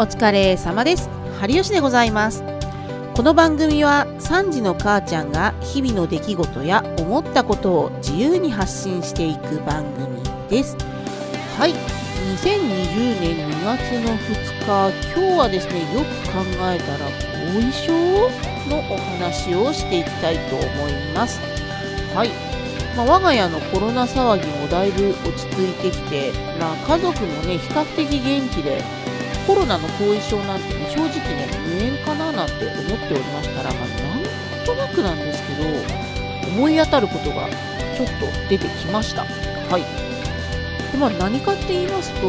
お疲れ様です。春吉でございます。この番組は3時の母ちゃんが日々の出来事や思ったことを自由に発信していく番組です。はい。2020年2月の2日今日はですねよく考えたら後遺症のお話をしていきたいと思います。はい。まあ、我が家のコロナ騒ぎもだいぶ落ち着いてきて、まあ、家族もね比較的元気でコロナの後遺症なんてね正直ね無縁かななんて思っておりましたら、まあ、なんとなくなんですけど思い当たることがちょっと出てきました。はい。で、まあ、何かって言いますと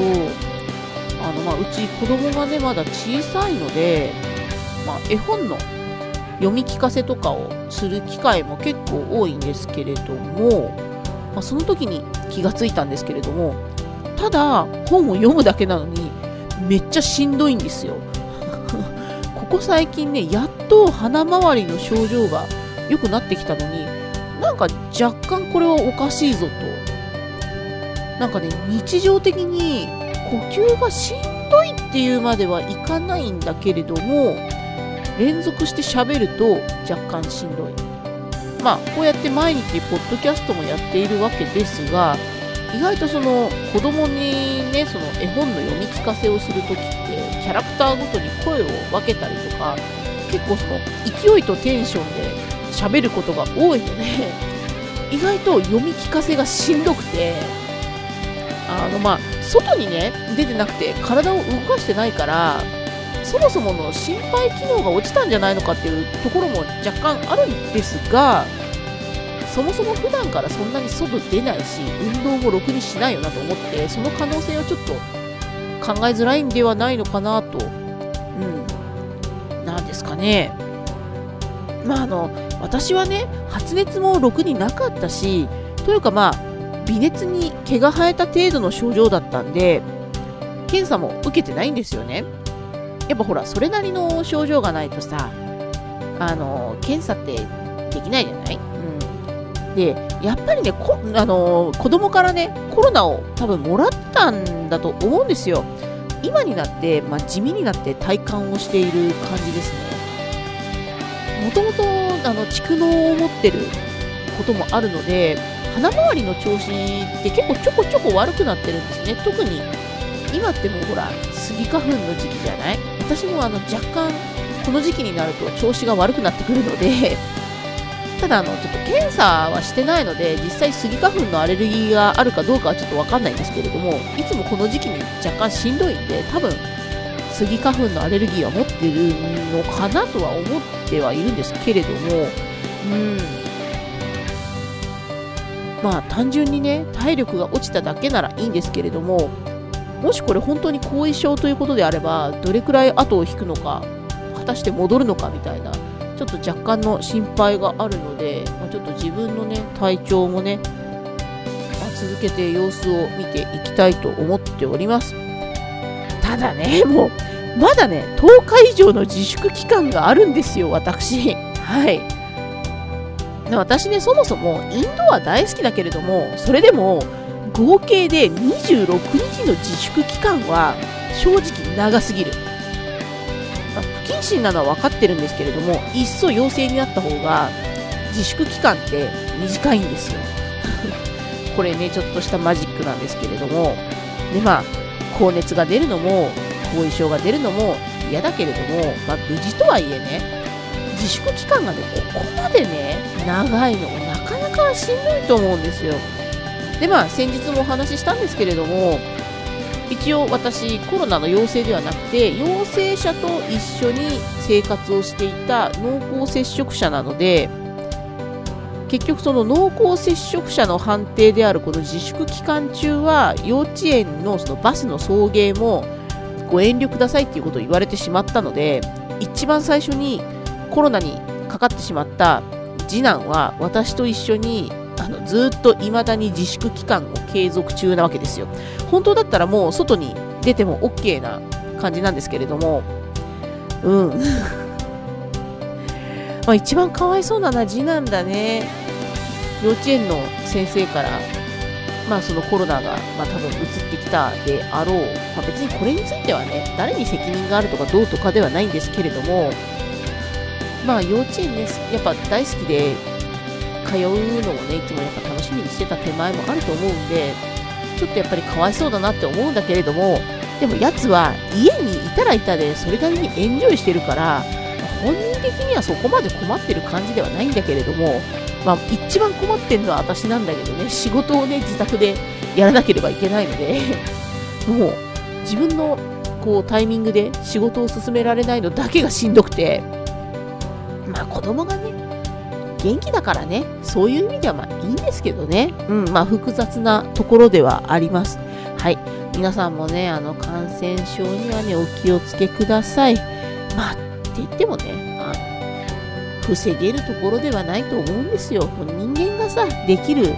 あの、まあ、うち子供がねまだ小さいので、まあ、絵本の読み聞かせとかをする機会も結構多いんですけれども、まあ、その時に気がついたんですけれどもただ本を読むだけなのにめっちゃしんどいんですよ ここ最近ねやっと鼻周りの症状が良くなってきたのになんか若干これはおかしいぞとなんかね日常的に呼吸がしんどいっていうまではいかないんだけれども連続して喋ると若干しんどい。まあ、こうやって毎日ポッドキャストもやっているわけですが、意外とその子供にね、その絵本の読み聞かせをするときって、キャラクターごとに声を分けたりとか、結構その勢いとテンションで喋ることが多いので、意外と読み聞かせがしんどくて、あのまあ、外にね、出てなくて体を動かしてないから、そもそもの心肺機能が落ちたんじゃないのかっていうところも若干あるんですがそもそも普段からそんなに外出ないし運動もろくにしないよなと思ってその可能性はちょっと考えづらいんではないのかなと。うん。なんですかね。まああの私はね発熱もろくになかったしというかまあ微熱に毛が生えた程度の症状だったんで検査も受けてないんですよね。やっぱほら、それなりの症状がないとさ、あの、検査ってできないじゃない？で、やっぱりね、こあの子供からね、コロナを多分もらったんだと思うんですよ。今になって、まあ、地味になって体感をしている感じですね。もともと、蓄膿を持ってることもあるので、鼻周りの調子って結構ちょこちょこ悪くなってるんですね。特に今ってもうほら、スギ花粉の時期じゃない？私もあの若干この時期になると調子が悪くなってくるのでただあのちょっと検査はしてないので実際スギ花粉のアレルギーがあるかどうかはちょっとわかんないんですけれどもいつもこの時期に若干しんどいんで多分スギ花粉のアレルギーは持ってるのかなとは思ってはいるんですけれどもうん。まあ単純にね体力が落ちただけならいいんですけれどももしこれ本当に後遺症ということであればどれくらい後を引くのか果たして戻るのかみたいなちょっと若干の心配があるので、まあ、ちょっと自分のね体調もね、まあ、続けて様子を見ていきたいと思っております。ただねもうまだね10日以上の自粛期間があるんですよ私。はい。私ねそもそもインドは大好きだけれどもそれでも合計で26日の自粛期間は正直長すぎる。謹慎なのは分かってるんですけれども、いっそ陽性になった方が自粛期間って短いんですよ。これね、ちょっとしたマジックなんですけれども、で、まあ、高熱が出るのも、後遺症が出るのも嫌だけれども、まあ、無事とはいえね、自粛期間がね、ここまでね、長いのもなかなかしんどいと思うんですよ。でまあ先日もお話ししたんですけれども一応私コロナの陽性ではなくて陽性者と一緒に生活をしていた濃厚接触者なので結局その濃厚接触者の判定であるこの自粛期間中は幼稚園のそのバスの送迎もご遠慮くださいっていうことを言われてしまったので一番最初にコロナにかかってしまった次男は私と一緒にあのずっと未だに自粛期間を継続中なわけですよ。本当だったらもう外に出ても OK な感じなんですけれども、うん。まあ一番かわいそうなのは次男だね。幼稚園の先生から、まあそのコロナが、まあ多分移ってきたであろう。まあ別にこれについてはね、誰に責任があるとかどうとかではないんですけれども、まあ幼稚園ね、やっぱ大好きで通うのをね、いつもやっぱ楽しみにしてた手前もあると思うんで、ちょっとやっぱりかわいそうだなって思うんだけれども、でもやつは家にいたらいたでそれなりにエンジョイしてるから、本人的にはそこまで困ってる感じではないんだけれども、まあ、一番困ってるのは私なんだけどね、仕事をね、自宅でやらなければいけないので、もう、自分の、こう、タイミングで仕事を進められないのだけがしんどくて、まあ、子供がね、元気だからね、そういう意味ではまあいいんですけどね、うん、まあ、複雑なところではあります。はい。皆さんもね、あの、感染症にはね、お気をつけください。まあ、って言ってもね、防げるところではないと思うんですよ。人間がさ、できる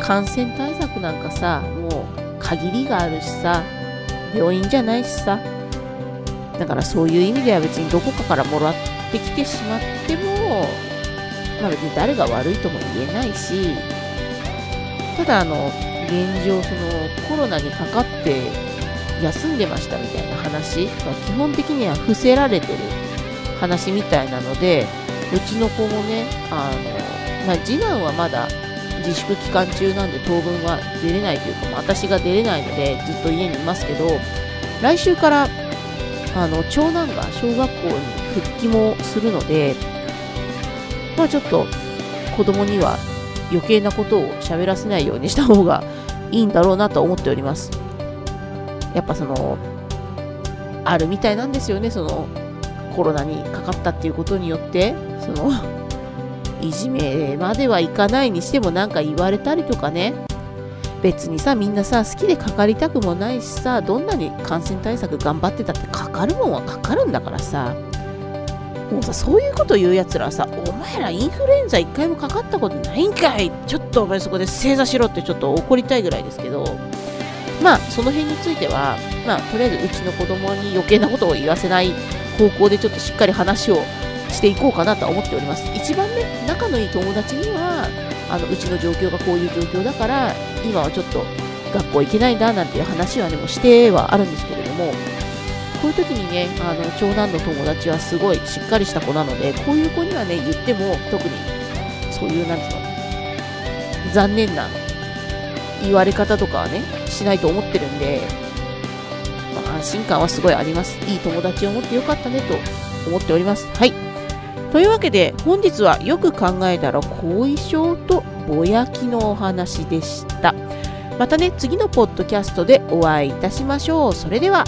感染対策なんかさ、もう限りがあるしさ、病院じゃないしさ、だからそういう意味では別にどこかからもらってきてしまっても、まあ別に誰が悪いとも言えないし、ただあの、現状そのコロナにかかって休んでましたみたいな話が基本的には伏せられてる話みたいなので、うちの子もね、あの、まあ、次男はまだ自粛期間中なんで当分は出れないというか、まあ、私が出れないのでずっと家にいますけど、来週からあの長男が小学校に復帰もするので、まあちょっと子供には余計なことを喋らせないようにした方がいいんだろうなと思っております。やっぱその、あるみたいなんですよね、そのコロナにかかったっていうことによって、その、いじめまではいかないにしてもなんか言われたりとかね、別にさ、みんなさ、好きでかかりたくもないしさ、どんなに感染対策頑張ってたってかかるもんはかかるんだからさ、もうさ、そういうこと言うやつらはさ、お前らインフルエンザ一回もかかったことないんかい。ちょっとお前そこで正座しろってちょっと怒りたいぐらいですけど、まあ、その辺については、まあ、とりあえずうちの子供に余計なことを言わせない方向でちょっとしっかり話をしていこうかなとは思っております。一番ね、仲のいい友達には、あのうちの状況がこういう状況だから、今はちょっと学校行けないんだなんていう話はね、もうしてはあるんですけれども、こういう時にね、あの長男の友達はすごいしっかりした子なので、こういう子にはね、言っても、特にそういう、なんつうの、残念な言われ方とかはね、しないと思ってるんで、ま安心感はすごいあります。いい友達を持ってよかったねと思っております。はい。というわけで本日はよく考えたら後遺症とぼやきのお話でした。またね、次のポッドキャストでお会いいたしましょう。それでは。